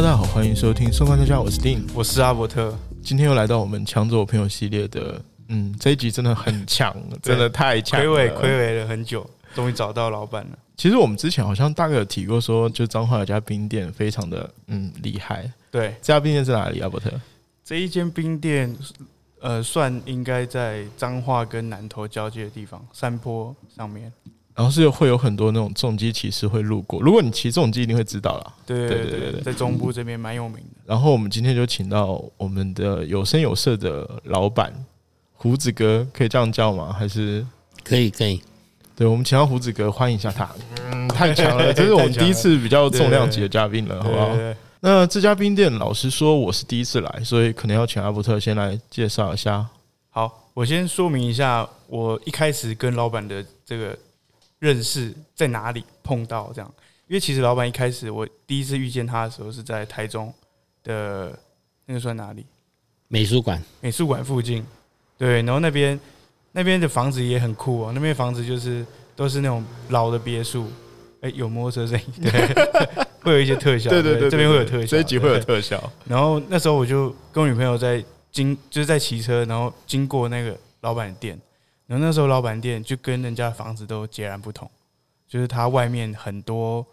Hello，大家好，欢迎收听《送观大家》，我是丁，我是阿伯特。今天又来到我们抢走我朋友系列的，嗯，这一集真的很强，真的太强，亏违亏违了很久，终于找到老板了。其实我们之前好像大概有提过，说就彰化有家冰店非常的嗯厉害。对，这家冰店在哪里？阿伯特，这一间冰店，呃，算应该在彰化跟南投交界的地方，山坡上面。然后是会有很多那种重机骑士会路过，如果你骑重机，一定会知道啦。对对对对，在中部这边蛮有名的。然后我们今天就请到我们的有声有色的老板胡子哥，可以这样叫吗？还是可以可以？对，我们请到胡子哥，欢迎一下他。嗯，太强了，这是 我们第一次比较重量级的嘉宾了，好不好？那这家冰店，老实说，我是第一次来，所以可能要请阿伯特先来介绍一下。好，我先说明一下，我一开始跟老板的这个。认识在哪里碰到这样？因为其实老板一开始我第一次遇见他的时候是在台中的那个算哪里？美术馆。美术馆附近，对。然后那边那边的房子也很酷哦，那边房子就是都是那种老的别墅。哎，有摩托车声音，对，会有一些特效。对对对，这边会有特效，这一集会有特效。然后那时候我就跟我女朋友在经就是在骑车，然后经过那个老板的店。然后那时候老板店就跟人家房子都截然不同，就是它外面很多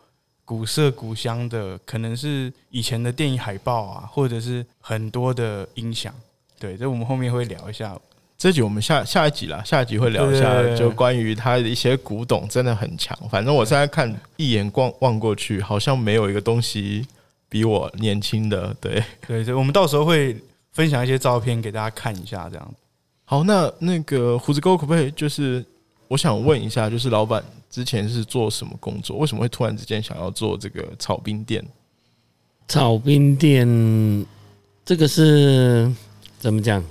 古色古香的，可能是以前的电影海报啊，或者是很多的音响。对，这我们后面会聊一下。这集我们下下一集啦，下一集会聊一下，就关于它的一些古董，真的很强。反正我现在看一眼望望过去，好像没有一个东西比我年轻的。对对对，我们到时候会分享一些照片给大家看一下，这样。好，那那个胡子哥可不可以？就是我想问一下，就是老板之前是做什么工作？为什么会突然之间想要做这个炒冰店？炒冰店这个是怎么讲？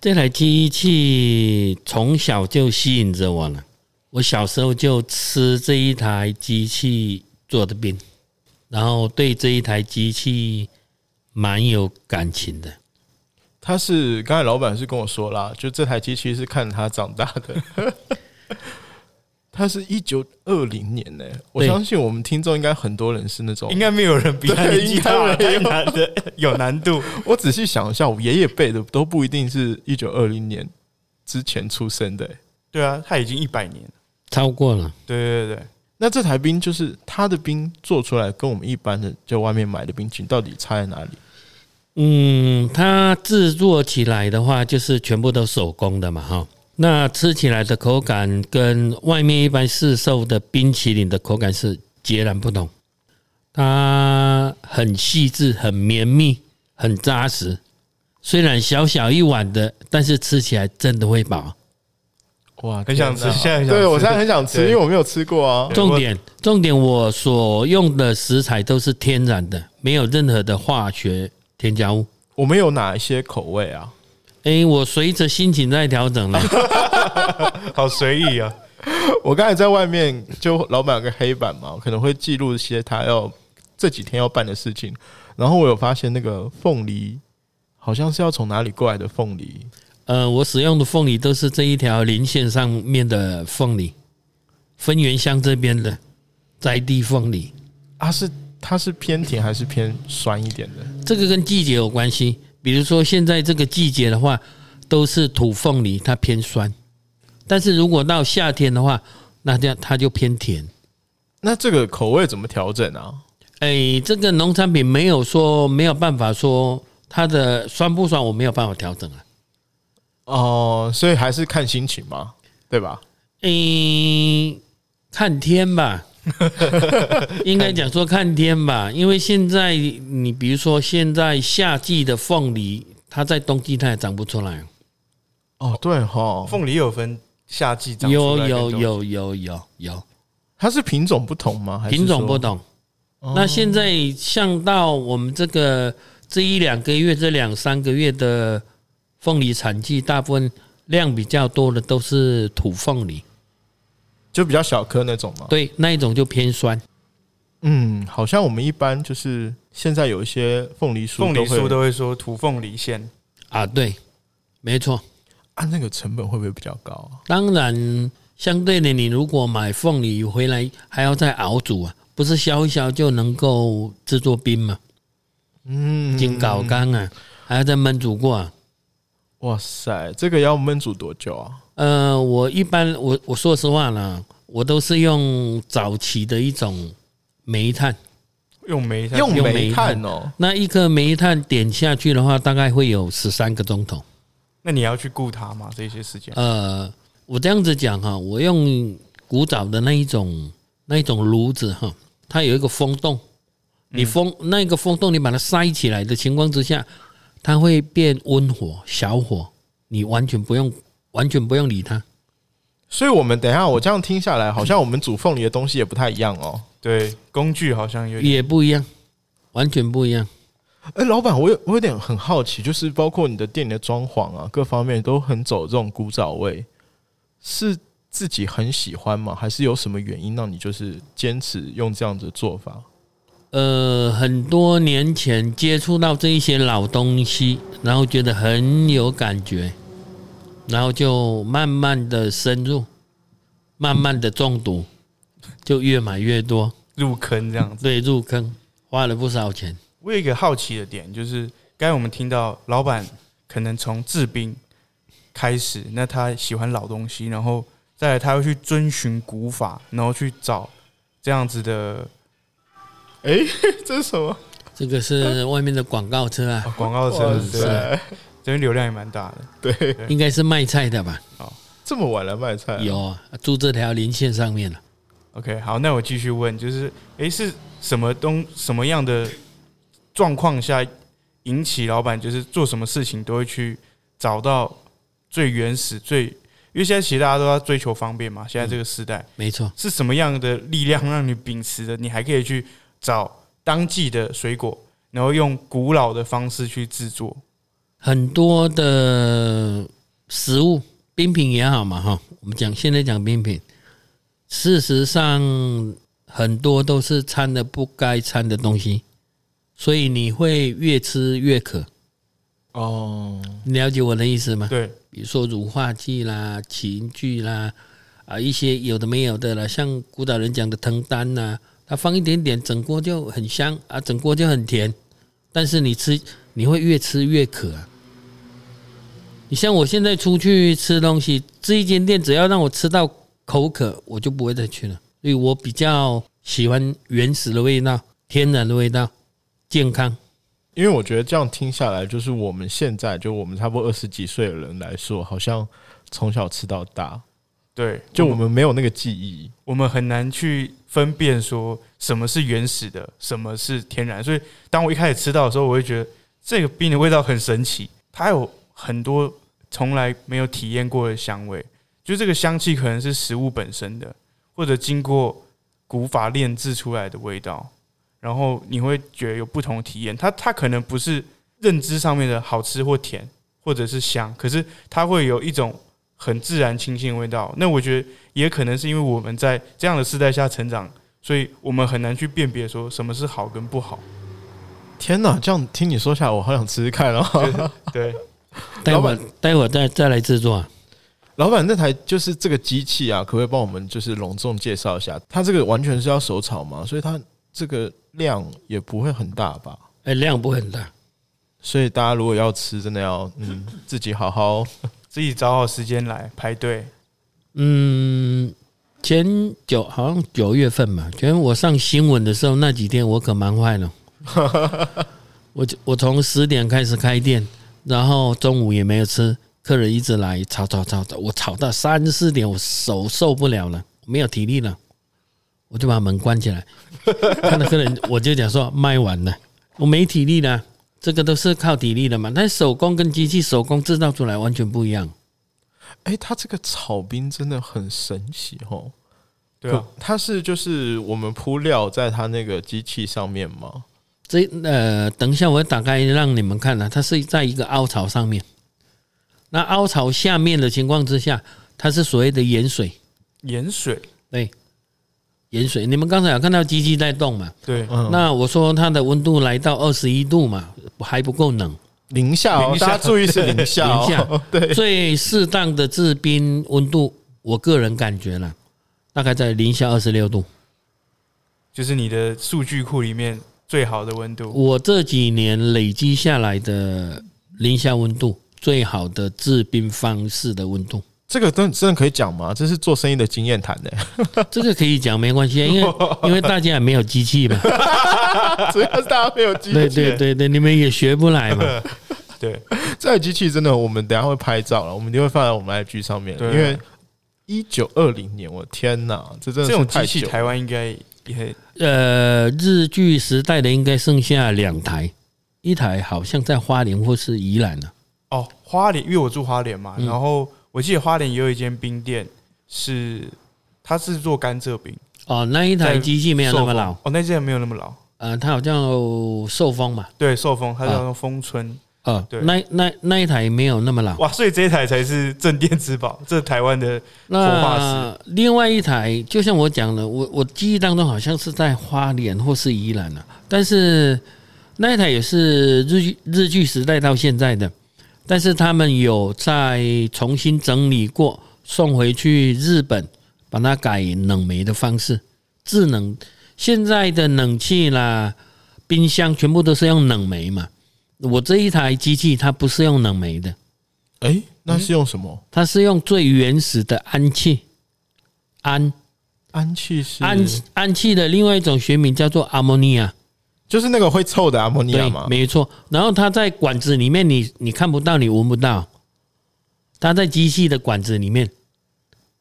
这台机器从小就吸引着我了。我小时候就吃这一台机器做的冰，然后对这一台机器蛮有感情的。他是刚才老板是跟我说啦，就这台机器是看他长大的。他是一九二零年呢，我相信我们听众应该很多人是那种，应该没有人比他年纪大的有难度。我仔细想一下，我爷爷辈的都不一定是一九二零年之前出生的。对啊，他已经一百年超过了。对对对，那这台冰就是他的冰做出来，跟我们一般的在外面买的冰淇淋到底差在哪里？嗯，它制作起来的话，就是全部都手工的嘛，哈。那吃起来的口感跟外面一般市售的冰淇淋的口感是截然不同。它很细致、很绵密、很扎实。虽然小小一碗的，但是吃起来真的会饱。哇，很想吃，现在对我现在很想吃，因为我没有吃过啊。重点，重点，我所用的食材都是天然的，没有任何的化学。添加物，我们有哪一些口味啊？哎，我随着心情在调整了，好随意啊！我刚才在外面，就老板有个黑板嘛，可能会记录一些他要这几天要办的事情。然后我有发现那个凤梨，好像是要从哪里过来的凤梨。呃，我使用的凤梨都是这一条林线上面的凤梨，分园乡这边的在地凤梨啊是。它是偏甜还是偏酸一点的？这个跟季节有关系。比如说现在这个季节的话，都是土凤梨，它偏酸。但是如果到夏天的话，那这样它就偏甜。那这个口味怎么调整啊？哎，这个农产品没有说没有办法说它的酸不酸，我没有办法调整啊。哦，所以还是看心情嘛，对吧？嗯，看天吧。应该讲说看天吧，因为现在你比如说现在夏季的凤梨，它在冬季它也长不出来。哦，对哈，凤梨有分夏季长，有有有有有有，它是品种不同吗？品种不同。那现在像到我们这个这一两个月、这两三个月的凤梨产季，大部分量比较多的都是土凤梨。就比较小颗那种嘛，对，那一种就偏酸。嗯，好像我们一般就是现在有一些凤梨酥，凤梨酥都会说土凤梨馅啊，对，没错。啊，那个成本会不会比较高？啊当然，相对的，你如果买凤梨回来还要再熬煮啊，不是削一削就能够制作冰吗？嗯，金搞干啊，还要再焖煮过啊。哇塞，这个要焖煮多久啊？呃，我一般我我说实话啦，我都是用早期的一种煤炭，用煤炭，用煤炭哦。那一颗煤炭点下去的话，大概会有十三个钟头。那你要去顾它吗？这些时间？呃，我这样子讲哈，我用古早的那一种那一种炉子哈，它有一个风洞，你风那个风洞你把它塞起来的情况之下。它会变温火小火，你完全不用完全不用理他。所以，我们等一下，我这样听下来，好像我们煮凤梨的东西也不太一样哦。对，工具好像有也不一样，完全不一样。哎，老板，我有我有点很好奇，就是包括你的店里的装潢啊，各方面都很走这种古早味，是自己很喜欢吗？还是有什么原因让你就是坚持用这样子的做法？呃，很多年前接触到这一些老东西，然后觉得很有感觉，然后就慢慢的深入，慢慢的中毒，就越买越多，入坑这样子。对，入坑，花了不少钱。我有一个好奇的点，就是刚才我们听到老板可能从制冰开始，那他喜欢老东西，然后再来他会去遵循古法，然后去找这样子的。哎，这是什么？这个是外面的广告车啊，广告车对，这边流量也蛮大的，对，应该是卖菜的吧？哦，这么晚了卖菜？有啊，住这条连线上面了。OK，好，那我继续问，就是哎，是什么东什么样的状况下引起老板就是做什么事情都会去找到最原始最，因为现在其实大家都要追求方便嘛，现在这个时代，没错，是什么样的力量让你秉持的？你还可以去。找当季的水果，然后用古老的方式去制作很多的食物，冰品也好嘛，哈。我们讲现在讲冰品，事实上很多都是掺的不该掺的东西，所以你会越吃越渴。哦，你了解我的意思吗？对，比如说乳化剂啦、情剧啦，啊，一些有的没有的啦，像古早人讲的藤丹呐。它放一点点，整锅就很香啊，整锅就很甜。但是你吃，你会越吃越渴啊。你像我现在出去吃东西，这一间店只要让我吃到口渴，我就不会再去了。所以我比较喜欢原始的味道，天然的味道，健康。因为我觉得这样听下来，就是我们现在就我们差不多二十几岁的人来说，好像从小吃到大。对，就我们没有那个记忆，我们很难去分辨说什么是原始的，什么是天然。所以当我一开始吃到的时候，我会觉得这个冰的味道很神奇，它有很多从来没有体验过的香味。就这个香气可能是食物本身的，或者经过古法炼制出来的味道，然后你会觉得有不同的体验。它它可能不是认知上面的好吃或甜，或者是香，可是它会有一种。很自然清新的味道，那我觉得也可能是因为我们在这样的时代下成长，所以我们很难去辨别说什么是好跟不好。天哪，这样听你说下来，我好想吃吃看哦。对，待会待会再再来制作。啊老板，那台就是这个机器啊，可不可以帮我们就是隆重介绍一下？它这个完全是要手炒嘛？所以它这个量也不会很大吧？哎，量不会很大，所以大家如果要吃，真的要嗯自己好好。自己找好时间来排队。嗯，前九好像九月份嘛，前我上新闻的时候那几天我可忙坏了。我我从十点开始开店，然后中午也没有吃，客人一直来吵吵吵吵，我吵到三四点，我手受不了了，没有体力了，我就把门关起来。看到客人，我就讲说卖完了，我没体力了。这个都是靠体力的嘛，但手工跟机器手工制造出来完全不一样。哎，它这个炒冰真的很神奇哦。对啊，它是就是我们铺料在它那个机器上面吗？这呃，等一下我打开让你们看了，它是在一个凹槽上面。那凹槽下面的情况之下，它是所谓的盐水。盐水，对。盐水，你们刚才有看到机器在动嘛？对，那我说它的温度来到二十一度嘛，还不够冷，零下，大家注意是零下，零下，对，最适当的制冰温度，我个人感觉了，大概在零下二十六度，就是你的数据库里面最好的温度。我这几年累积下来的零下温度，最好的制冰方式的温度，这个真真的可以讲吗？这是做生意的经验谈的。这个可以讲没关系，因为 因为大家也没有机器嘛。主要是大家没有机器。对对对对，你们也学不来嘛。对，这台机器真的，我们等下会拍照了，我们一定会放在我们 IG 上面。因为一九二零年，我天哪，这真的这种机器台湾应该也呃日剧时代的应该剩下两台，一台好像在花莲或是宜兰呢。哦，花莲，因为我住花莲嘛，然后我记得花莲也有一间冰店，是它是做甘蔗冰。哦，那一台机器没有那么老。哦，那件没有那么老。呃，它好像寿丰嘛。对，寿丰，它叫丰春。呃，对，那那那一台没有那么老。哇，所以这一台才是镇店之宝，这台湾的活化石。另外一台，就像我讲的，我我记忆当中好像是在花莲或是宜兰啊，但是那一台也是日日剧时代到现在的，但是他们有在重新整理过，送回去日本。把它改冷媒的方式，智能现在的冷气啦、冰箱全部都是用冷媒嘛。我这一台机器它不是用冷媒的，哎，那是用什么？它是用最原始的氨气，氨氨气是氨氨气的另外一种学名叫做阿莫尼亚，就是那个会臭的阿莫尼亚吗？没错。然后它在管子里面，你你看不到，你闻不到，它在机器的管子里面。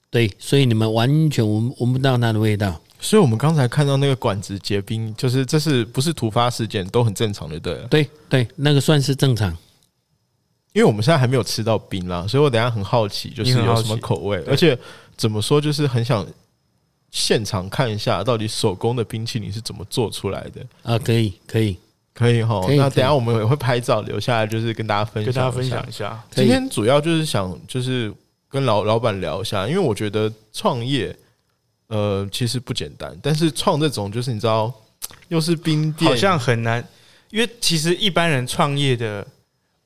对，所以你们完全闻闻不到它的味道。所以我们刚才看到那个管子结冰，就是这是不是突发事件，都很正常的，对。对对，那个算是正常。因为我们现在还没有吃到冰啦，所以我等下很好奇，就是有什么口味，而且怎么说，就是很想现场看一下，到底手工的冰淇淋是怎么做出来的啊？可以，可以，可以哈。那等下我们也会拍照留下来，就是跟大家分享，跟大家分享一下。今天主要就是想就是。跟老老板聊一下，因为我觉得创业，呃，其实不简单。但是创这种，就是你知道，又是冰店，好像很难。因为其实一般人创业的，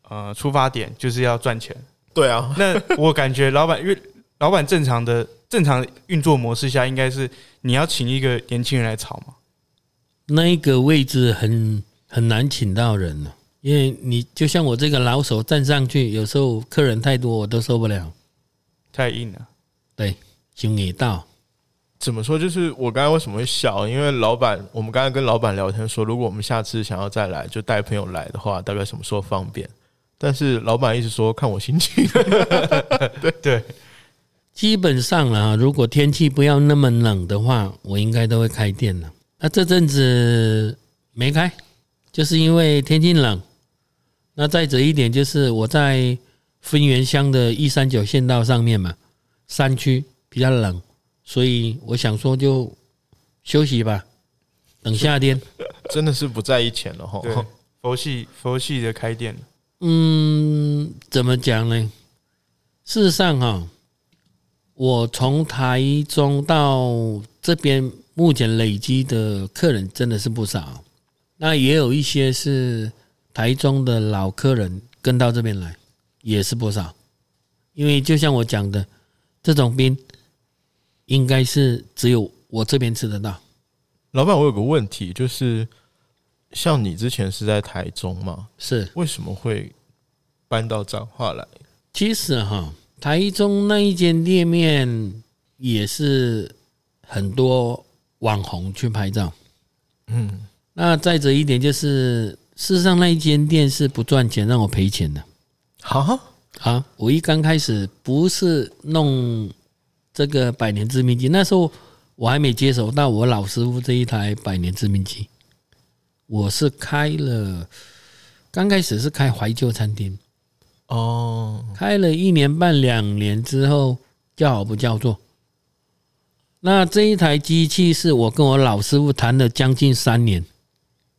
呃，出发点就是要赚钱。对啊。那我感觉老板，因为老板正常的正常运作模式下，应该是你要请一个年轻人来炒嘛。那一个位置很很难请到人了，因为你就像我这个老手站上去，有时候客人太多，我都受不了。太硬了，对，胸也到怎么说？就是我刚才为什么会笑？因为老板，我们刚才跟老板聊天说，如果我们下次想要再来，就带朋友来的话，大概什么时候方便？但是老板一直说看我心情。对对，基本上啊，如果天气不要那么冷的话，我应该都会开店了。那这阵子没开，就是因为天气冷。那再者一点，就是我在。分园乡的一三九县道上面嘛，山区比较冷，所以我想说就休息吧，等夏天。真的是不在意钱了哈。佛系佛系的开店。嗯，怎么讲呢？事实上哈，我从台中到这边，目前累积的客人真的是不少。那也有一些是台中的老客人跟到这边来。也是不少，因为就像我讲的，这种冰应该是只有我这边吃得到。老板，我有个问题，就是像你之前是在台中嘛？是为什么会搬到彰化来？其实哈，台中那一间店面也是很多网红去拍照。嗯，那再者一点就是，事实上那一间店是不赚钱，让我赔钱的。好啊！我一刚开始不是弄这个百年致命机，那时候我还没接手到我老师傅这一台百年致命机。我是开了，刚开始是开怀旧餐厅，哦，开了一年半两年之后，叫好不叫座。那这一台机器是我跟我老师傅谈了将近三年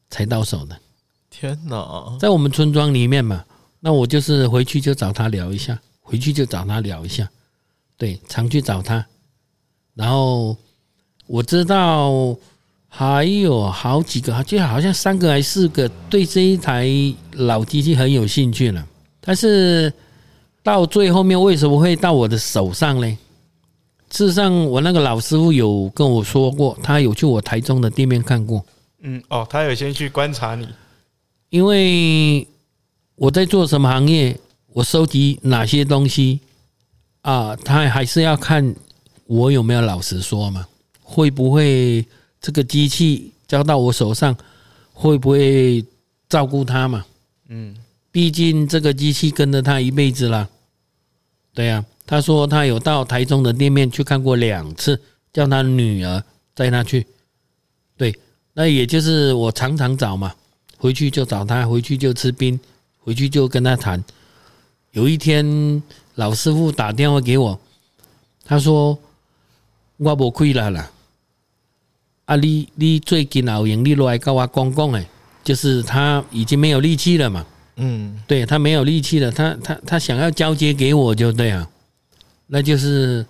才到手的。天哪！在我们村庄里面嘛。那我就是回去就找他聊一下，回去就找他聊一下，对，常去找他。然后我知道还有好几个，就好像三个还是四个，对这一台老机器很有兴趣了。但是到最后面为什么会到我的手上呢？事实上，我那个老师傅有跟我说过，他有去我台中的店面看过。嗯，哦，他有先去观察你，因为我在做什么行业，我收集哪些东西啊，他还是要看我有没有老实说嘛，会不会这个机器交到我手上，会不会照顾他嘛？嗯，毕竟这个机器跟着他一辈子了。对呀，他说他有到台中的店面去看过两次，叫他女儿带他去。对，那也就是我常常找嘛，回去就找他，回去就吃冰，回去就跟他谈。有一天老师傅打电话给我，他说我无亏了啦，啊你你最近有盈利落来跟我讲讲诶，就是他已经没有力气了嘛。嗯，对他没有力气了，他他他想要交接给我就对啊，那就是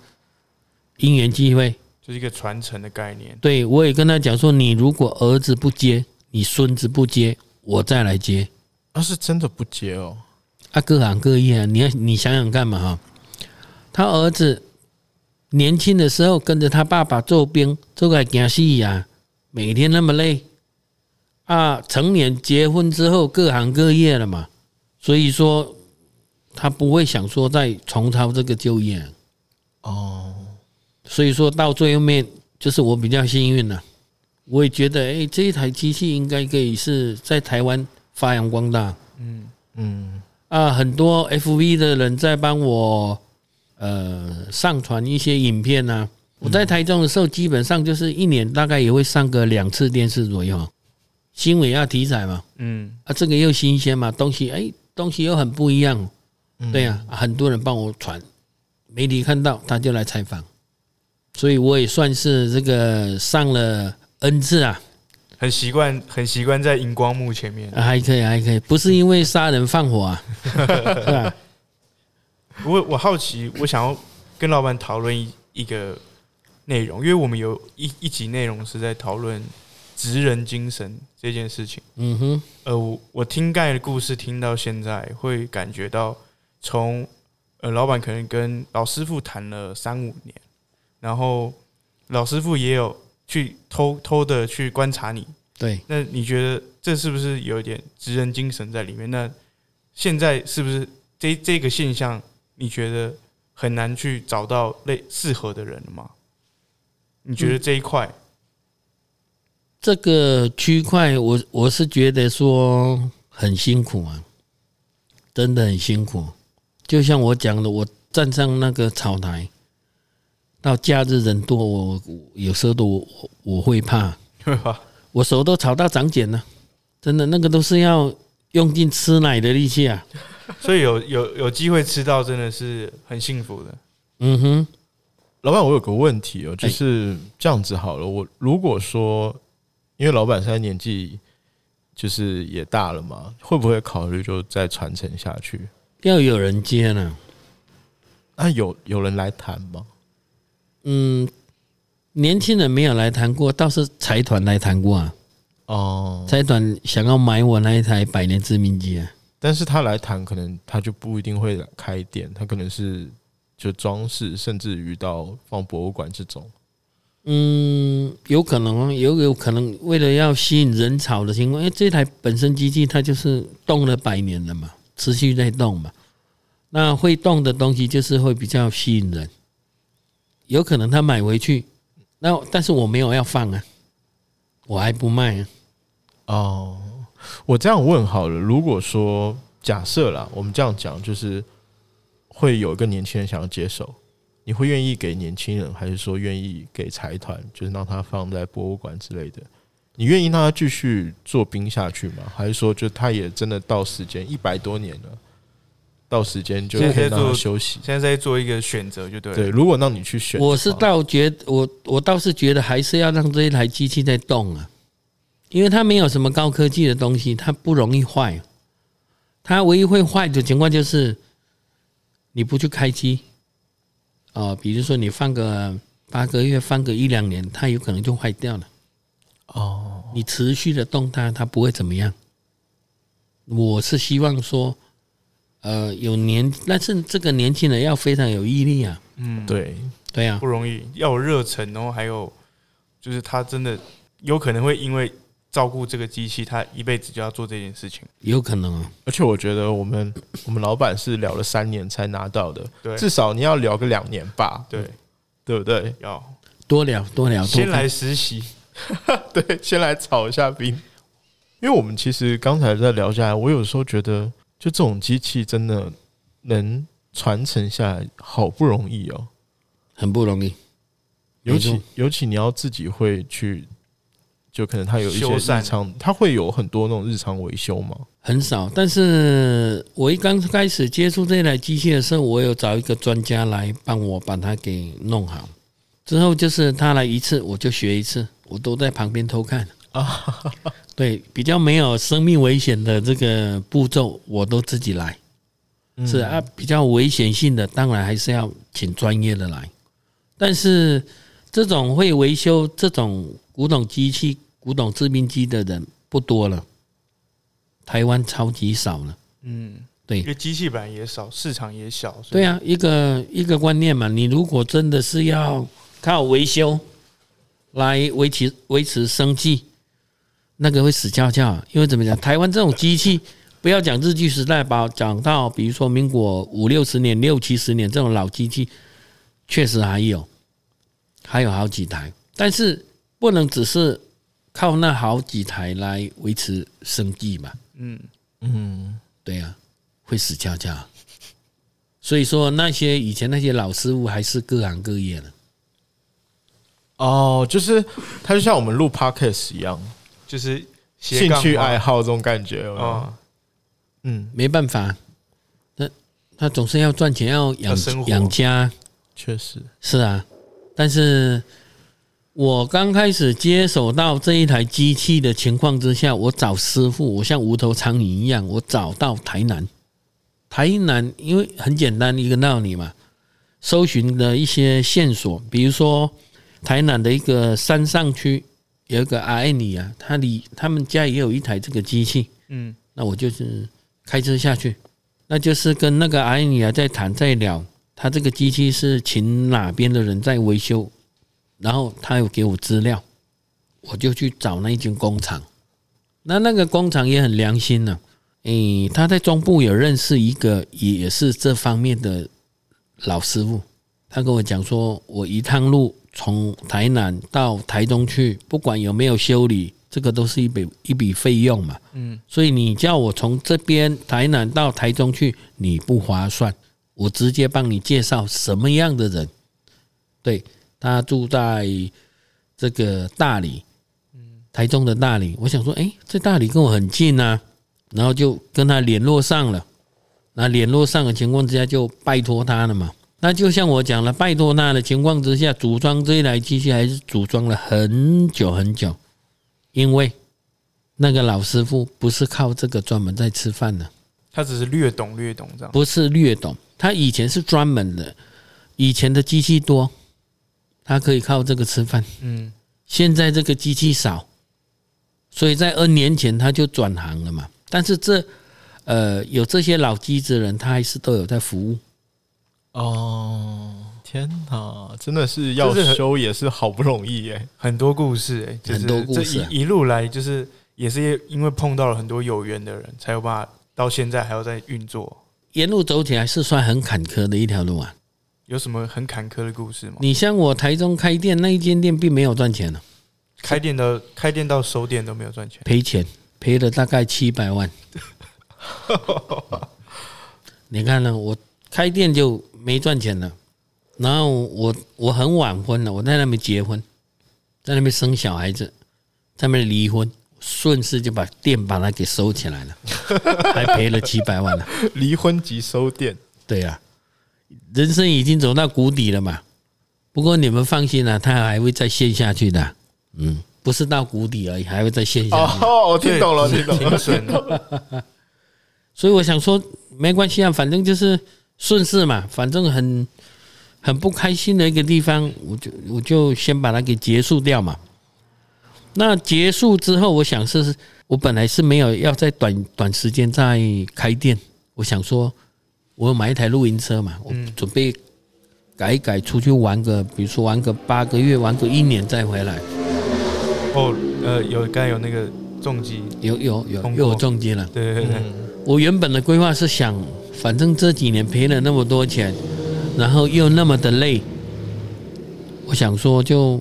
因缘机会，就是一个传承的概念。对我也跟他讲说，你如果儿子不接，你孙子不接，我再来接。那是真的不接哦，啊，各行各业，啊，你要你想想干嘛哈，他儿子年轻的时候跟着他爸爸做兵，做个惊死呀，每天那么累。啊，成年结婚之后各行各业了嘛，所以说他不会想说再重操这个旧业。哦，所以说到最后面就是我比较幸运了，我也觉得哎，这一台机器应该可以是在台湾发扬光大。嗯嗯，啊，很多 FV 的人在帮我呃上传一些影片啊。我在台中的时候，基本上就是一年大概也会上个两次电视左右。新闻要题材嘛，嗯，啊，这个又新鲜嘛，东西哎，东西又很不一样，对呀，很多人帮我传，媒体看到他就来采访，所以我也算是这个上了 N 次啊，很习惯，很习惯在荧光幕前面，还可以，还可以，不是因为杀人放火啊？我我好奇，我想要跟老板讨论一一个内容，因为我们有一一集内容是在讨论。职人精神这件事情，嗯哼，呃，我我听盖的故事听到现在，会感觉到从呃老板可能跟老师傅谈了三五年，然后老师傅也有去偷偷的去观察你，对，那你觉得这是不是有一点职人精神在里面？那现在是不是这这个现象，你觉得很难去找到类适合的人了吗？你觉得这一块？这个区块，我我是觉得说很辛苦啊，真的很辛苦。就像我讲的，我站上那个草台，到假日人多，我有时候都我我会怕，我手都炒到长茧了，真的那个都是要用尽吃奶的力气啊。所以有有有机会吃到，真的是很幸福的。嗯哼，老板，我有个问题哦，就是这样子好了，我如果说。因为老板现在年纪就是也大了嘛，会不会考虑就再传承下去？要有人接呢？那有有人来谈吗？嗯，年轻人没有来谈过，倒是财团来谈过啊。哦，财团想要买我那一台百年致命机啊。但是他来谈，可能他就不一定会开店，他可能是就装饰，甚至于到放博物馆这种。嗯，有可能，有有可能，为了要吸引人潮的情况，因为这台本身机器它就是动了百年了嘛，持续在动嘛，那会动的东西就是会比较吸引人。有可能他买回去，那但是我没有要放啊，我还不卖啊。哦，我这样问好了，如果说假设啦，我们这样讲，就是会有一个年轻人想要接手。你会愿意给年轻人，还是说愿意给财团，就是让他放在博物馆之类的？你愿意让他继续做兵下去吗？还是说，就他也真的到时间一百多年了，到时间就可以让他休息？现在在做一个选择，就对。对，如果让你去选，我是倒觉我我倒是觉得还是要让这一台机器在动啊，因为它没有什么高科技的东西，它不容易坏。它唯一会坏的情况就是你不去开机。哦，比如说你放个八个月，放个一两年，它有可能就坏掉了。哦，你持续的动它，它不会怎么样。我是希望说，呃，有年，但是这个年轻人要非常有毅力啊。嗯，对，对啊，不容易，要有热忱，然后还有就是他真的有可能会因为照顾这个机器，他一辈子就要做这件事情。有可能啊，而且我觉得我们我们老板是聊了三年才拿到的，对。至少你要聊个两年吧，对，对不对？要。多聊多聊，多先来实习，对，先来炒一下冰。因为我们其实刚才在聊下来，我有时候觉得，就这种机器真的能传承下来，好不容易哦。很不容易。尤其尤其你要自己会去，就可能它有一些日常，它会有很多那种日常维修嘛。很少，但是我一刚开始接触这台机器的时候，我有找一个专家来帮我把它给弄好。之后就是他来一次，我就学一次，我都在旁边偷看啊。对，比较没有生命危险的这个步骤，我都自己来。是啊，比较危险性的，当然还是要请专业的来。但是这种会维修这种古董机器、古董制冰机的人不多了，台湾超级少了。嗯，对因为机器本来也少，市场也小，对啊，一个一个观念嘛，你如果真的是要靠维修来维持维持生计，那个会死翘翘啊。因为怎么讲，台湾这种机器，不要讲日据时代吧，讲到比如说民国五六十年、六七十年这种老机器，确实还有，还有好几台，但是不能只是靠那好几台来维持生计嘛。嗯，嗯，对呀、会死翘翘。所以说，那些以前那些老师傅还是各行各业的，哦，就是他就像我们录 podcast 一样，就是兴趣爱好这种感觉有有？啊，嗯，没办法，那他总是要赚钱，要养生养家，确实，是啊。但是我刚开始接手到这一台机器的情况之下，我找师傅，我像无头苍蝇一样，我找到台南。台南因为很简单一个道理嘛，搜寻的一些线索，比如说台南的一个山上区有一个阿艾尼啊，他离他们家也有一台这个机器，嗯，那我就是开车下去，那就是跟那个阿尼啊在谈在聊，他这个机器是请哪边的人在维修，然后他有给我资料，我就去找那一间工厂。那那个工厂也很良心呢、诶，他在中部有认识一个也是这方面的老师傅，他跟我讲说，我一趟路从台南到台中去，不管有没有修理，这个都是一笔一笔费用嘛。嗯，所以你叫我从这边台南到台中去，你不划算。我直接帮你介绍什么样的人。对他住在这个大理，嗯台中的大理。我想说，哎，这大理跟我很近啊，然后就跟他联络上了。那联络上的情况之下，就拜托他了嘛。那就像我讲了，拜托他的情况之下，组装这一台机器还是组装了很久很久，因为那个老师傅不是靠这个专门在吃饭的，他只是略懂略懂这样。不是略懂，他以前是专门的，以前的机器多，他可以靠这个吃饭。嗯，现在这个机器少，所以在 N 年前他就转行了嘛。但是这呃有这些老机子人，他还是都有在服务。哦，天哪，真的是要修也是好不容易耶。很多故事哎、就是很多故事啊这一一路来就是也是因为碰到了很多有缘的人，才有办法到现在还要在运作。沿路走起来是算很坎坷的一条路啊。有什么很坎坷的故事吗？你像我台中开店那一间店，并没有赚钱了，开店的开店到收店都没有赚钱，赔钱，赔了大概七百万。你看呢，我开店就没赚钱了，然后我我很晚婚了，我在那边结婚，在那边生小孩子，在那边离婚，顺势就把店把它给收起来了，还赔了几百万了。离婚即收店，对呀、人生已经走到谷底了嘛。不过你们放心啊，他还会再陷下去的。嗯，不是到谷底而已，还会再陷下去。哦，我听懂了，听懂了。所以我想说，没关系啊，反正就是顺势嘛，反正很很不开心的一个地方，我就我就先把它给结束掉嘛。那结束之后，我想是，我本来是没有要在短短时间再开店，我想说，我买一台露营车嘛，我准备改一改，出去玩个，比如说玩个八个月，玩个一年再回来。哦，呃，有刚才有那个重击，有有有又有重击了。对对对，嗯，我原本的规划是想，反正这几年赔了那么多钱，然后又那么的累，我想说就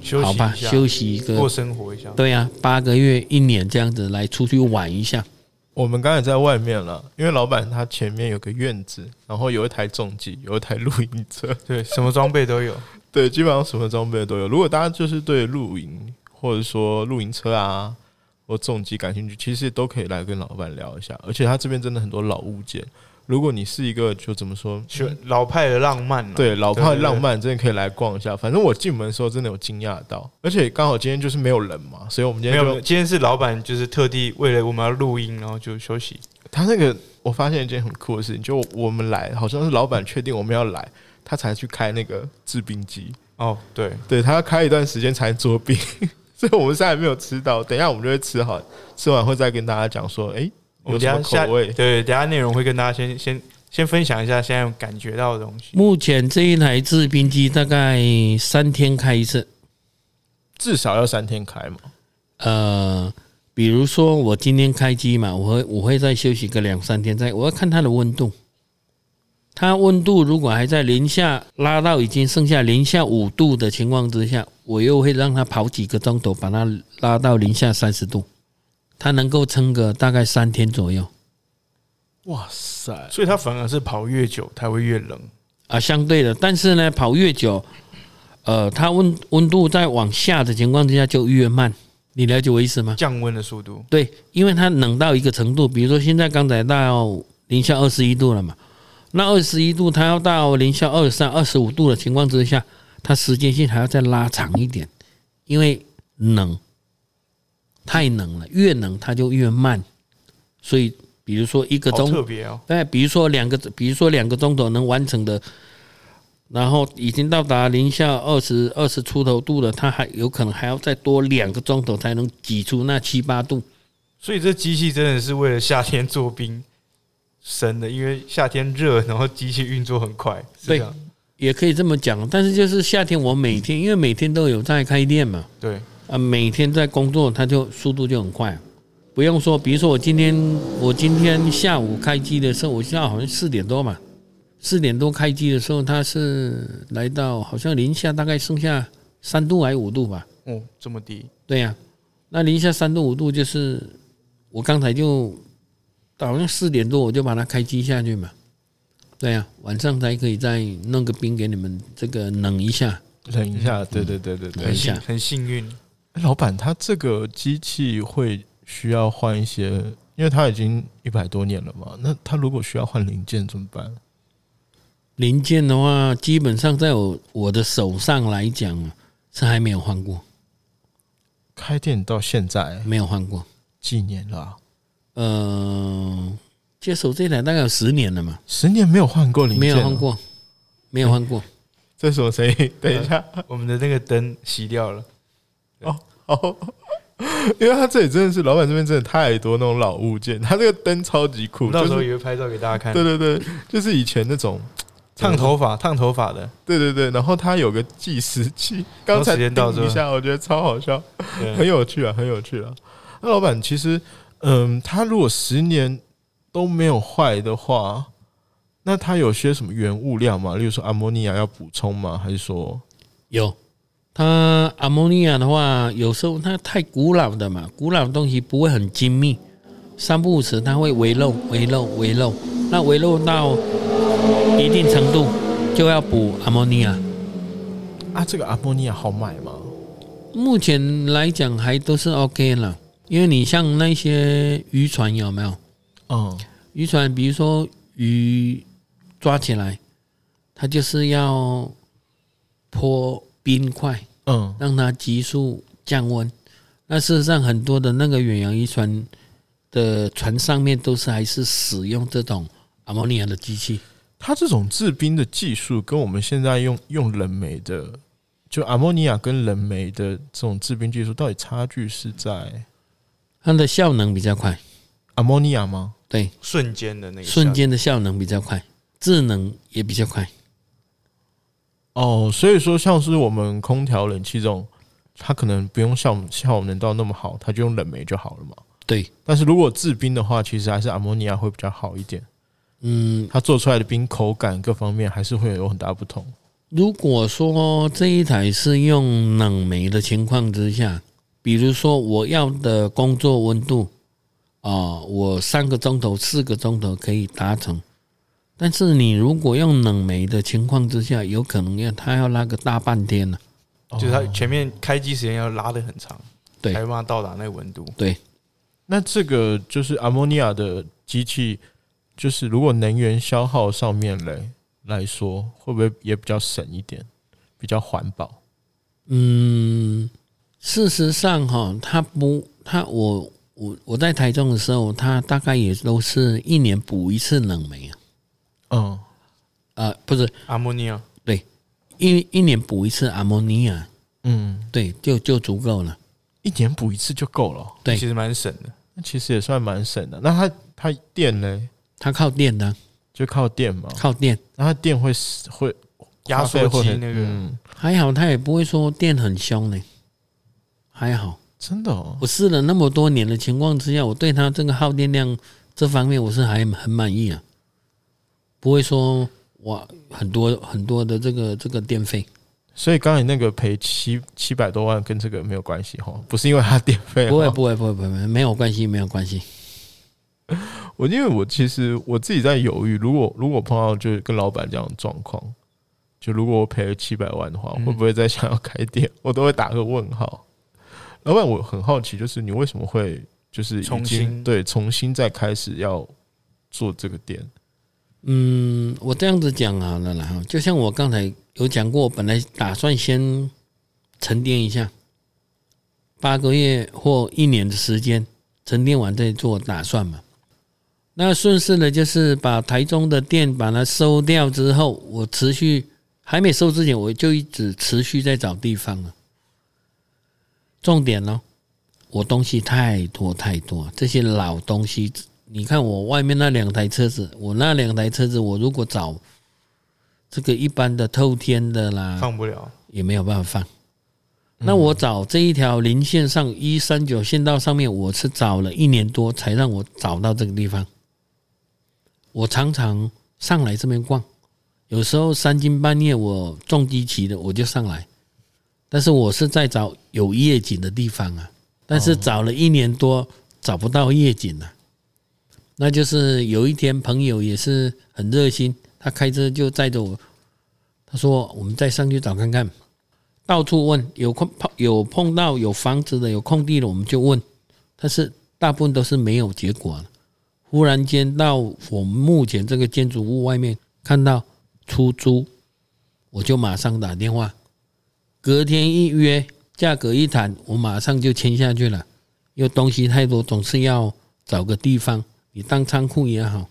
休好吧，休息一过，生活一下。对呀、八个月、一年这样子来出去玩一下。我们刚才在外面了，因为老板他前面有个院子，然后有一台重机，有一台露营车，对，什么装备都有。对，基本上什么装备都有。如果大家就是对露营或者说露营车啊或重机感兴趣，其实都可以来跟老板聊一下。而且他这边真的很多老物件。如果你是一个就怎么说，老派的浪漫啊，对老派浪漫，真的可以来逛一下。反正我进门的时候真的有惊讶到，而且刚好今天就是没有人嘛，所以我们今天没有，今天是老板就是特地为了我们要录音，然后就休息。他那个我发现一件很酷的事情，就我们来好像是老板确定我们要来，他才去开那个制冰机。哦，对，对他要开一段时间才做冰，所以我们现在还没有吃到。等一下我们就会吃好，吃完会再跟大家讲说，哎、我有什么们等下下口味？对，等下内容会跟大家先先先分享一下现在感觉到的东西。目前这一台制冰机大概三天开一次，至少要三天开嘛。呃，比如说我今天开机嘛，我会我会再休息个两三天，再我要看它的温度。它温度如果还在零下拉到已经剩下零下五度的情况之下，我又会让它跑几个钟头，把它拉到零下三十度，它能够撑个大概三天左右哇塞，所以它反而是跑越久，它会越冷。啊。相对的，但是呢，跑越久，呃，它温温度在往下的情况之下就越慢。你了解我意思吗？降温的速度，对，因为它冷到一个程度，比如说现在刚才到零下二十一度了嘛，那二十一度它要到零下二十三、二十五度的情况之下，它时间性还要再拉长一点，因为冷，太冷了，越冷它就越慢，所以比如说一个钟特别哦。对，比如说两个，比如说两个钟头能完成的，然后已经到达零下二十二十出头度了，它还有可能还要再多两个钟头才能挤出那七八度。所以这机器真的是为了夏天做冰生的，因为夏天热，然后机器运作很快。是对这样也可以这么讲，但是就是夏天我每天，因为每天都有在开店嘛，对，啊，每天在工作，它就速度就很快，不用说，比如说我今天我今天下午开机的时候，我下午好像四点多嘛，四点多开机的时候，它是来到好像零下大概剩下三度还是五度吧，哦，这么低，对呀、那零下三度五度就是我刚才就好像四点多我就把它开机下去嘛，对呀、晚上才可以再弄个冰给你们这个冷一下。冷一下，对对对对对。等一。下。幸很幸运。哎老板，他这个机器会需要换一些，因为他已经一百多年了嘛。那他如果需要换零件怎么办？零件的话，基本上在我我的手上来讲是还没有换过，开店到现在没有换过。几年了啊、呃，接手这台大概有十年了嘛，十年没有换过零件，没有换。过，没有换过。这是什么声音？等一下，我们的那个灯熄掉了，哦哦，因为他这里真的是老板这边真的太多那种老物件，他这个灯超级酷，到时候也会拍照给大家看。对对对，就是以前那种 烫头发，烫头发的，对对对，然后他有个计时器，刚才时间到之后叮一下，我觉得超好笑，很，有趣啊，很有趣啊。那老板其实，嗯，他如果十年都没有坏的话，那他有些什么原物料吗？例如说阿莫尼亚要补充吗？还是说，有，它阿莫尼亚的话，有时候它太古老的嘛，古老的东西不会很精密，三不五时它会微漏、微漏、微漏，那微漏到一定程度就要补阿莫尼亚。啊，这个阿莫尼亚好买吗？目前来讲还都是 OK 了，因为你像那些渔船有没有？嗯，渔船，比如说鱼抓起来，它就是要泼冰块，嗯，让它急速降温。那事实上，很多的那个远洋渔船的船上面都是还是使用这种阿莫尼亚的机器。它这种制冰的技术跟我们现在用用冷媒的，就阿莫尼亚跟冷媒的这种制冰技术，到底差距是在它的效能比较快，阿莫尼亚吗？对，瞬间的那个瞬间的效能比较快，智能也比较快。哦，所以说像是我们空调、冷气这种它可能不用像效能到那么好，它就用冷媒就好了嘛。对，但是如果制冰的话，其实还是阿摩尼亚会比较好一点。嗯，它做出来的冰口感各方面还是会有很大不同。如果说这一台是用冷媒的情况之下，比如说我要的工作温度啊，我三个钟头、四个钟头可以达成，但是你如果用冷媒的情况之下，有可能要它要拉个大半天呢。就是它前面开机时间要拉的很长，对才有办法到达那个温度。对，那这个就是阿莫尼亚的机器，就是如果能源消耗上面来来说，会不会也比较省一点，比较环保？嗯，事实上哈，它不，它我我我在台中的时候，它大概也都是一年补一次冷媒啊，嗯，啊、不是。阿莫尼亚对一一年补一次阿莫尼亚，嗯，对，就就足够了。一年补一次就够了，对。其实蛮省的。那其实也算蛮省的。那它它电呢，它靠电的啊，就靠电嘛？靠电，那它电会会压缩机那个。嗯。还好，它也不会说电很凶呢，还好。真的哦，我试了那么多年的情况之下，我对它这个耗电量这方面我是还很满意啊，不会说哇很多很多的这个这个电费。所以刚才那个赔七七百多万跟这个没有关系哈，不是因为他电费，不会不会不会不会，没有关系没有关系。我因为我其实我自己在犹豫，如果如果碰到就是跟老板这样的状况，就如果我赔了七百万的话，嗯会不会再想要开店？我都会打个问号。老板，我很好奇，就是你为什么会就是重新对重新再开始要做这个店？嗯，我这样子讲好了啦，哈，就像我刚才有讲过，本来打算先沉淀一下，八个月或一年的时间沉淀完再做打算嘛。那顺势呢就是把台中的店把它收掉之后，我持续还没收之前，我就一直持续在找地方了。重点呢，我东西太多太多，这些老东西你看我外面那两台车子，我那两台车子，我如果找这个一般的透天的啦，放不了，也没有办法放。那我找这一条零线上一三九线道上面，我是找了一年多才让我找到这个地方。我常常上来这边逛，有时候三更半夜我重机骑的我就上来，但是我是在找有夜景的地方啊，但是找了一年多找不到夜景啊。那就是有一天朋友也是很热心，他开车就载着我，他说我们再上去找看看，到处问，有碰碰有碰到有房子的有空地的我们就问，但是大部分都是没有结果的。忽然间到我们目前这个建筑物外面看到出租，我就马上打电话，隔天一约，价格一谈，我马上就签下去了。因为东西太多，总是要找个地方，你当仓库也好，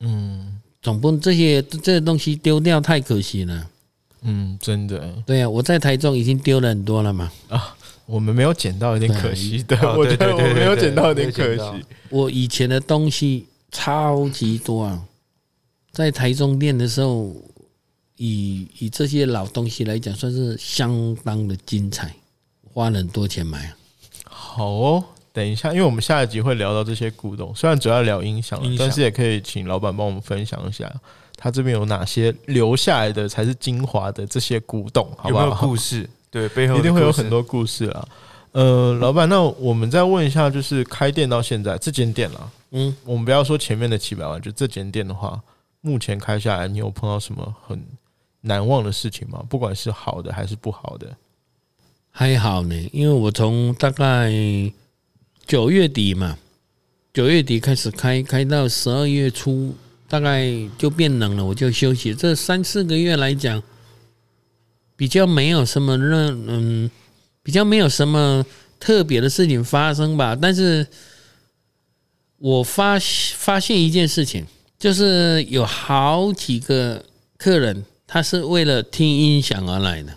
嗯总不能这些这些东西丢掉太可惜了。嗯，真的，对啊、我在台中已经丢了很多了嘛。啊我们没有捡到，有点可惜。对，哦我觉得我没有捡到，有点可惜。我以前的东西超级多啊，在台中店的时候，以以这些老东西来讲，算是相当的精彩，花了很多钱买啊。好哦，等一下，因为我们下一集会聊到这些古董，虽然主要聊音响音，但是也可以请老板帮我们分享一下，他这边有哪些留下来的才是精华的这些古董，好不有没有？故事？对，背后一定会有很多故事啊。呃，老板，那我们再问一下，就是开店到现在这间店啦，嗯，我们不要说前面的七百万，就这间店的话，目前开下来，你有碰到什么很难忘的事情吗？不管是好的还是不好的，还好呢，因为我从大概九月底嘛，九月底开始开，开到十二月初，大概就变冷了，我就休息。这三四个月来讲，比较没有什么热，嗯，比较没有什么特别的事情发生吧。但是我发发现一件事情，就是有好几个客人，他是为了听音响而来的。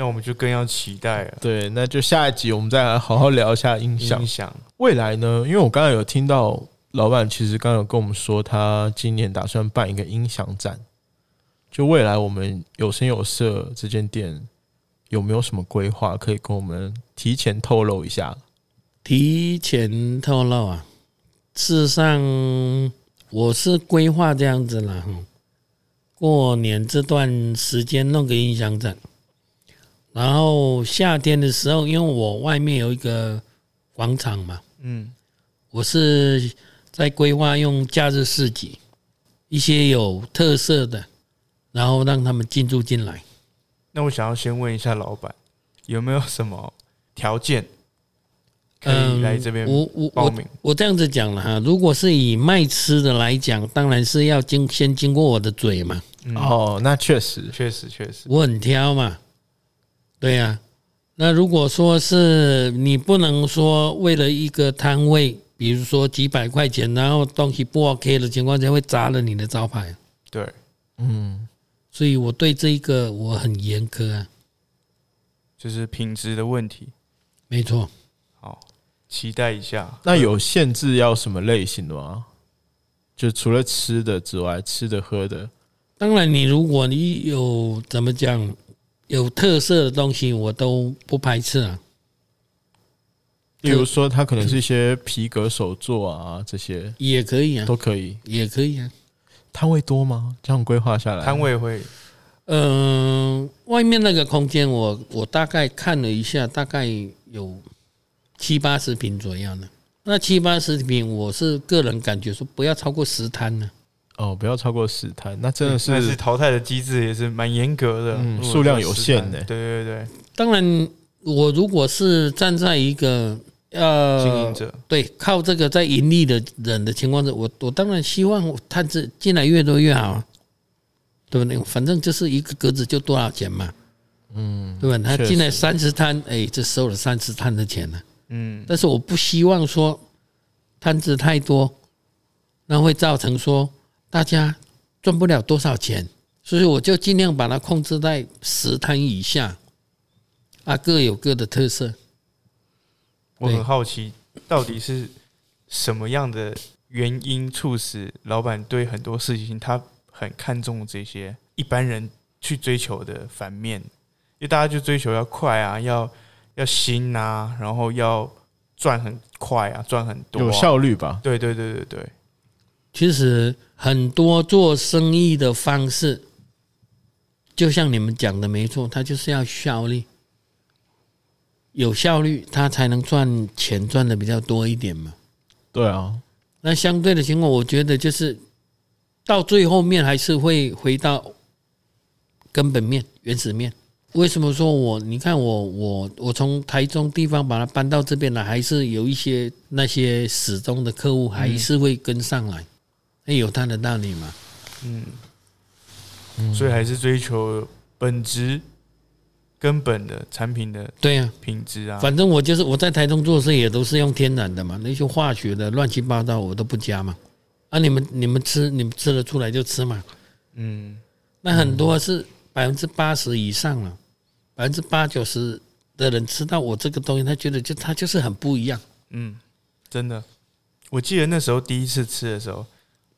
那我们就更要期待了。对，那就下一集我们再来好好聊一下音响音。响未来呢？因为我刚刚有听到老板其实刚刚有跟我们说，他今年打算办一个音响展。就未来我们有声有色这间店有没有什么规划可以跟我们提前透露一下？提前透露啊，事实上我是规划这样子了，过年这段时间弄个音响展，然后夏天的时候，因为我外面有一个广场嘛，嗯，我是在规划用假日市集，一些有特色的，然后让他们进驻进来。那我想要先问一下老板，有没有什么条件？可以来这边我我我我这样子讲了哈，如果是以卖吃的来讲，当然是要经先经过我的嘴嘛。哦，那确实确实确实，我很挑嘛。对呀，那如果说是你不能说为了一个摊位，比如说几百块钱，然后东西不 OK 的情况下，会砸了你的招牌。对，嗯，所以我对这一个我很严苛啊，就是品质的问题。没错。好期待一下，那有限制要什么类型的吗？就除了吃的之外，吃的喝的。当然，你如果你有怎么讲有特色的东西，我都不排斥啊。比如说，它可能是一些皮革手作啊，这些也可以啊，都可以，也可以啊。摊位多吗？这样规划下来，摊位会，嗯，外面那个空间，我我大概看了一下，大概有。七八十平左右呢，那七八十平，我是个人感觉说不要超过十摊呢。哦，不要超过十摊，那真的是是淘汰的机制也是蛮严格的，嗯，数量有限的。对对对，当然，我如果是站在一个呃经营者，对，靠这个在盈利的人的情况下，我我当然希望摊子进来越多越好，对不对？反正就是一个格子就多少钱嘛，嗯，对吧？他进来三十摊，哎，这收了三十摊的钱呢。嗯，但是我不希望说摊子太多，那会造成说大家赚不了多少钱，所以我就尽量把它控制在十摊以下，啊，各有各的特色。我很好奇，到底是什么样的原因促使老板对很多事情他很看重这些一般人去追求的反面？因为大家就追求要快啊，要。要新啊，然后要赚很快啊，赚很多，有效率吧？对对对对对。其实很多做生意的方式，就像你们讲的没错，它就是要效率，有效率，它才能赚钱赚的比较多一点嘛。对啊，那相对的情况，我觉得就是到最后面还是会回到根本面、原始面。为什么说我？你看我我我从台中地方把它搬到这边来，还是有一些那些始终的客户还是会跟上来，那有他的道理嘛？嗯，所以还是追求本质、根本的产品的对呀品质啊。反正我就是我在台中做事也都是用天然的嘛，那些化学的乱七八糟我都不加嘛。啊，你们你们吃你们吃得出来就吃嘛。嗯，那很多是百分之八十以上了。百分之八九十的人吃到我这个东西，他觉得就他就是很不一样。嗯，真的。我记得那时候第一次吃的时候，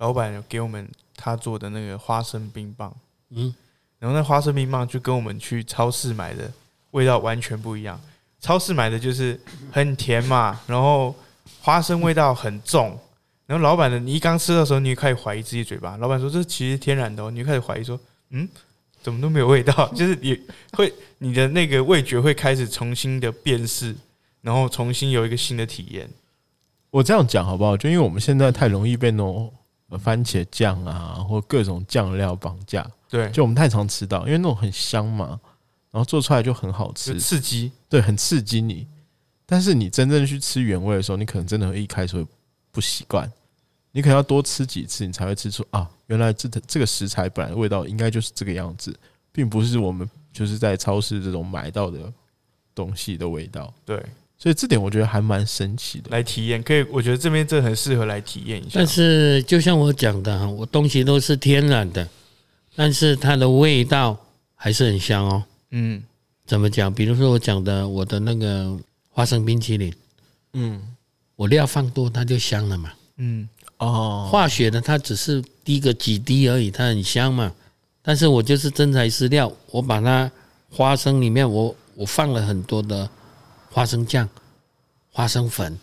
老板有给我们他做的那个花生冰棒。嗯，然后那花生冰棒就跟我们去超市买的味道完全不一样。超市买的就是很甜嘛，然后花生味道很重。然后老板的，你一刚吃的时候，你就开始怀疑自己嘴巴。老板说这其实天然的，哦你就开始怀疑说，嗯。怎么都没有味道，就是你会你的那个味觉会开始重新的辨识，然后重新有一个新的体验。我这样讲好不好？就因为我们现在太容易被那种番茄酱啊，或各种酱料绑架。对，就我们太常吃到，因为那种很香嘛，然后做出来就很好吃，刺激，对，很刺激你。但是你真正去吃原味的时候，你可能真的会一开始会不习惯。你可能要多吃几次，你才会吃出啊，原来这这个食材本来味道应该就是这个样子，并不是我们就是在超市这种买到的东西的味道。对，所以这点我觉得还蛮神奇的。来体验，可以，我觉得这边这很适合来体验一下。但是就像我讲的哈，我东西都是天然的，但是它的味道还是很香哦。嗯，怎么讲？比如说我讲的我的那个花生冰淇淋，嗯，我料放多，它就香了嘛。嗯。哦，化学的它只是滴个几滴而已，它很香嘛。但是我就是真材实料，我把它花生里面，我我放了很多的花生酱、花生粉，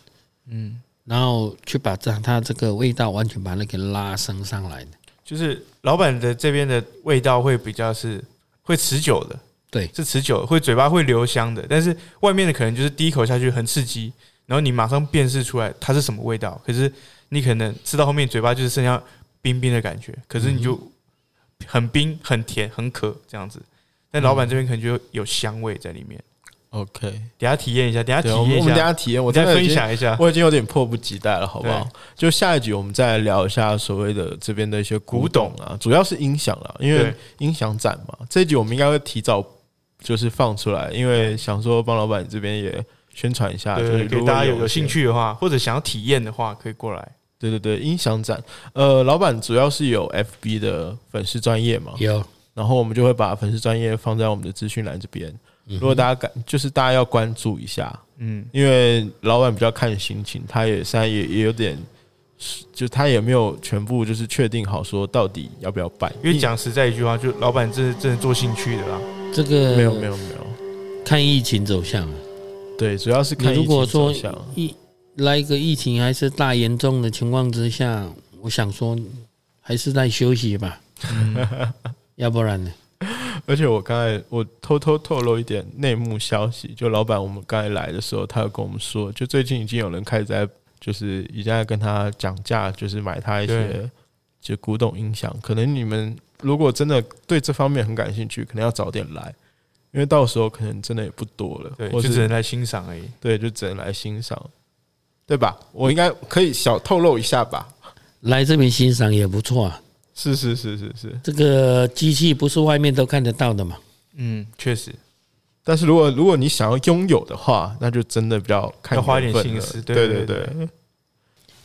嗯，然后去把这它这个味道完全把那个拉升上来的。就是老板的这边的味道会比较是会持久的，对，是持久，会嘴巴会留香的。但是外面的可能就是第一口下去很刺激，然后你马上辨识出来它是什么味道，可是你可能吃到后面嘴巴就是剩下冰冰的感觉，可是你就很冰、很甜、很渴这样子。但老板这边可能就有香味在里面。OK，等下体验一下，等下体对，我们验一我们等下，体验，我我再分享一下。我已经有点迫不及待了，好不好？就下一集我们再来聊一下所谓的这边的一些古董啊，主要是音响啦，因为音响展嘛。这一集我们应该会提早就是放出来，因为想说帮老板这边也宣传一下，就是，给如果大家有有兴。趣的话，或者想要体验的话，可以过来。对对对，音响展，呃，老板主要是有 FB 的粉丝专业嘛，有然后我们就会把粉丝专业放在我们的资讯栏这边。如果大家感，就是大家要关注一下，嗯，因为老板比较看心情，他也现在也也有点，就他也没有全部就是确定好说到底要不要办，因为讲实在一句话，就老板真的真的做兴趣的啦。这个没有没有没有，看疫情走向啊。对，主要是看如果疫情走说向疫来一个疫情还是大严重的情况之下，我想说还是在休息吧，要不然呢？而且我刚才我偷偷透露一点内幕消息，就老板我们刚才来的时候，他有跟我们说，就最近已经有人开始在就是已经在跟他讲价，就是买他一些就古董音响。可能你们如果真的对这方面很感兴趣，可能要早点来，因为到时候可能真的也不多了，对，就是只能来欣赏而已。对，就只能来欣赏，对吧？我应该可以小透露一下吧？来这边欣赏也不错啊。是是是是是，这个机器不是外面都看得到的嘛？嗯，确实但是如果如果你想要拥有的话，那就真的比较看要花一点心思对对对对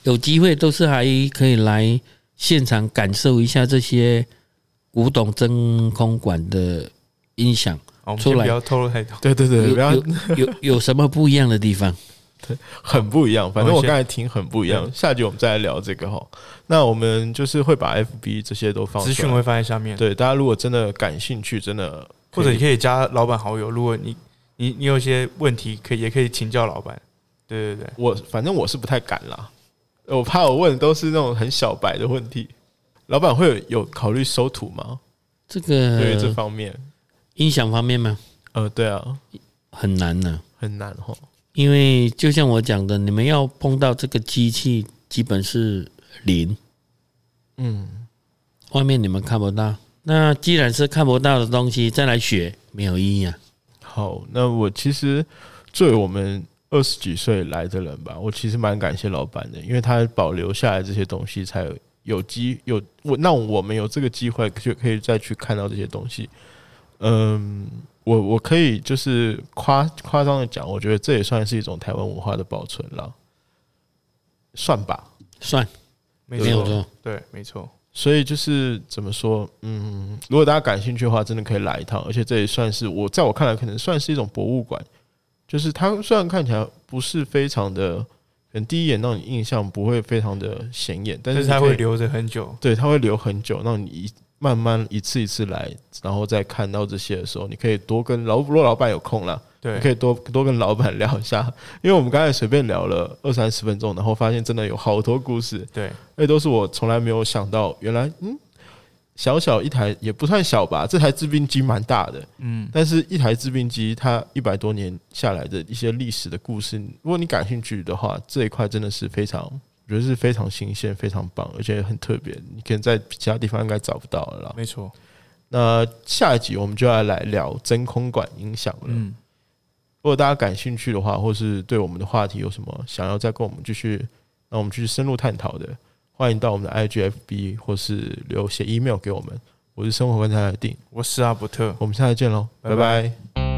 有机会都是还可以来现场感受一下这些古董真空管的音响，出来先不要透露太多。对对对，不要有有有有什么不一样的地方？很不一样。反正我刚才听很不一样。下集我们再来聊这个哈。那我们就是会把 FB 这些都放资讯会放在下面，对大家如果真的感兴趣，真的或者你可以加老板好友。如果你你你有些问题，可以也可以请教老板。对对对，我反正我是不太敢啦，我怕我问的都是那种很小白的问题。老板会有有考虑收徒吗？这个对于这方面，音响方面吗？呃，对啊，很难呢、很难哈。因为就像我讲的，你们要碰到这个机器，基本是零，嗯，外面你们看不到。那既然是看不到的东西，再来学没有意义啊。好，那我其实作为我们二十几岁来的人吧，我其实蛮感谢老板的，因为他保留下来这些东西，才有有机有我那我们有这个机会，就可以再去看到这些东西。嗯，我我可以就是夸夸张的讲，我觉得这也算是一种台湾文化的保存了，算吧。算没错，对，没错。所以就是怎么说，嗯，如果大家感兴趣的话，真的可以来一趟，而且这也算是我在我看来，可能算是一种博物馆。就是它虽然看起来不是非常的，可能第一眼让你印象不会非常的显眼，但是它会留着很久。对，它会留很久，让你一慢慢一次一次来，然后再看到这些的时候，你可以多跟老罗老板有空了，对。你可以多多跟老板聊一下，因为我们刚才随便聊了二三十分钟，然后发现真的有好多故事，对，那都是我从来没有想到，原来嗯，小小一台也不算小吧，这台制冰机蛮大的，嗯，但是一台制冰机它一百多年下来的一些历史的故事，如果你感兴趣的话，这一块真的是非常，我觉得是非常新鲜、非常棒，而且很特别，你可能在其他地方应该找不到了啦。没错。那下一集我们就要来聊真空管音响了。嗯，如果大家感兴趣的话，或是对我们的话题有什么想要再跟我们继续，让我们继续深入探讨的，欢迎到我们的 IGFB 或是留写 email 给我们。我是生活观察的定，我是阿伯特。我们下次见喽，拜拜拜拜